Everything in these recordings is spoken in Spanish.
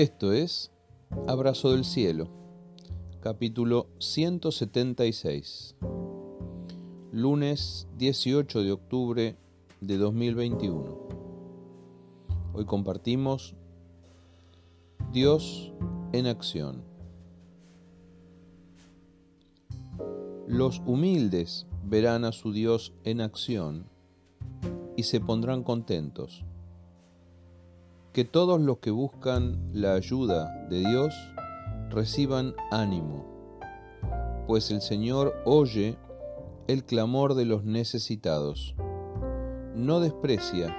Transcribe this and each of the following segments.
Esto es Abrazo del Cielo, capítulo 176, lunes 18 de octubre de 2021. Hoy compartimos Dios en acción. Los humildes verán a su Dios en acción y se pondrán contentos que todos los que buscan la ayuda de Dios reciban ánimo, pues el Señor oye el clamor de los necesitados, no desprecia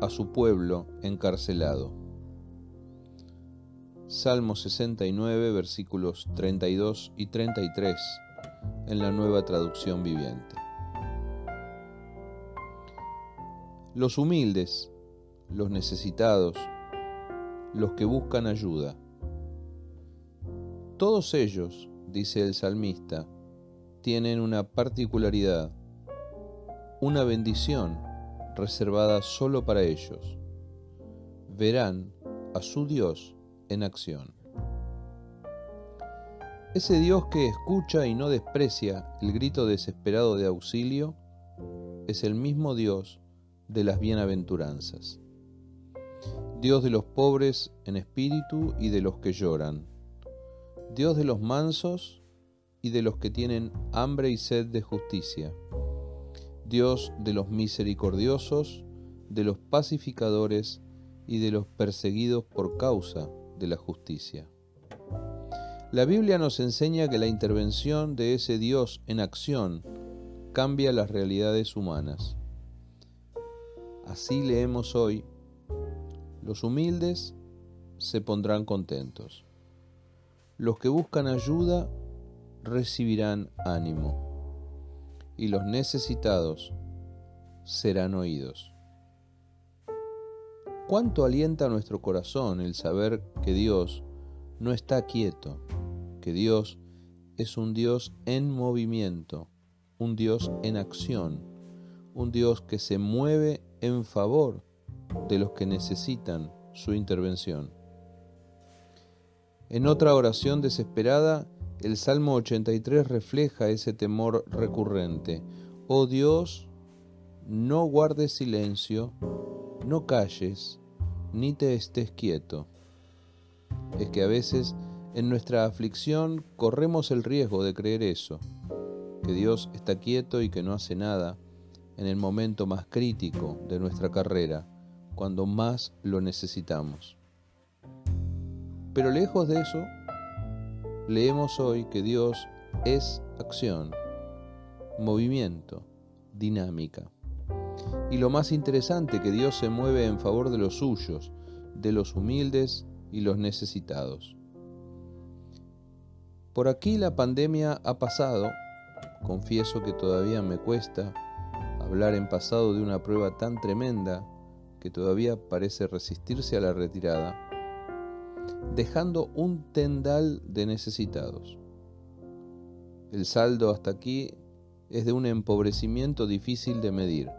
a su pueblo encarcelado. Salmo 69, versículos 32 y 33 en la nueva traducción viviente. Los humildes los necesitados, los que buscan ayuda. Todos ellos, dice el salmista, tienen una particularidad, una bendición reservada solo para ellos. Verán a su Dios en acción. Ese Dios que escucha y no desprecia el grito desesperado de auxilio es el mismo Dios de las bienaventuranzas. Dios de los pobres en espíritu y de los que lloran, Dios de los mansos y de los que tienen hambre y sed de justicia, Dios de los misericordiosos, de los pacificadores y de los perseguidos por causa de la justicia. La Biblia nos enseña que la intervención de ese Dios en acción cambia las realidades humanas. Así leemos hoy los humildes se pondrán contentos. Los que buscan ayuda recibirán ánimo. Y los necesitados serán oídos. ¿Cuánto alienta nuestro corazón el saber que Dios no está quieto, que Dios es un Dios en movimiento, un Dios en acción, un Dios que se mueve en favor de los que necesitan su intervención. En otra oración desesperada, el Salmo 83 refleja ese temor recurrente. Oh Dios, no guardes silencio, no calles, ni te estés quieto. Es que a veces en nuestra aflicción corremos el riesgo de creer eso, que Dios está quieto y que no hace nada en el momento más crítico de nuestra carrera cuando más lo necesitamos. Pero lejos de eso, leemos hoy que Dios es acción, movimiento, dinámica. Y lo más interesante, que Dios se mueve en favor de los suyos, de los humildes y los necesitados. Por aquí la pandemia ha pasado, confieso que todavía me cuesta hablar en pasado de una prueba tan tremenda que todavía parece resistirse a la retirada, dejando un tendal de necesitados. El saldo hasta aquí es de un empobrecimiento difícil de medir.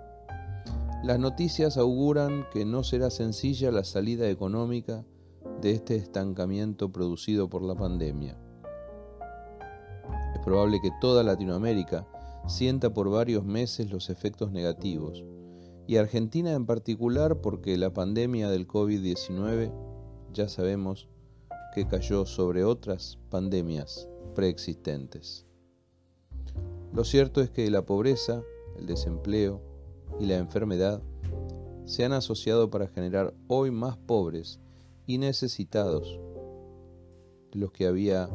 Las noticias auguran que no será sencilla la salida económica de este estancamiento producido por la pandemia. Es probable que toda Latinoamérica sienta por varios meses los efectos negativos, y Argentina en particular porque la pandemia del COVID-19 ya sabemos que cayó sobre otras pandemias preexistentes. Lo cierto es que la pobreza, el desempleo y la enfermedad se han asociado para generar hoy más pobres y necesitados de los que había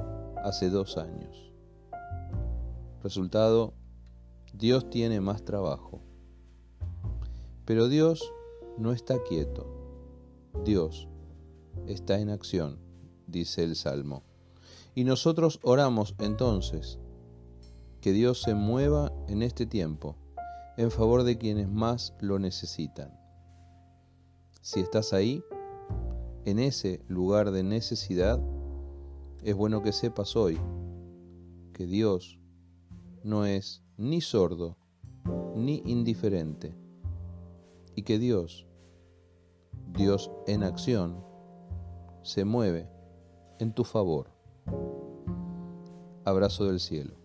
hace dos años. Resultado, Dios tiene más trabajo. Pero Dios no está quieto. Dios está en acción, dice el Salmo. Y nosotros oramos entonces que Dios se mueva en este tiempo en favor de quienes más lo necesitan. Si estás ahí, en ese lugar de necesidad, es bueno que sepas hoy que Dios no es ni sordo ni indiferente y que Dios, Dios en acción, se mueve en tu favor. Abrazo del cielo.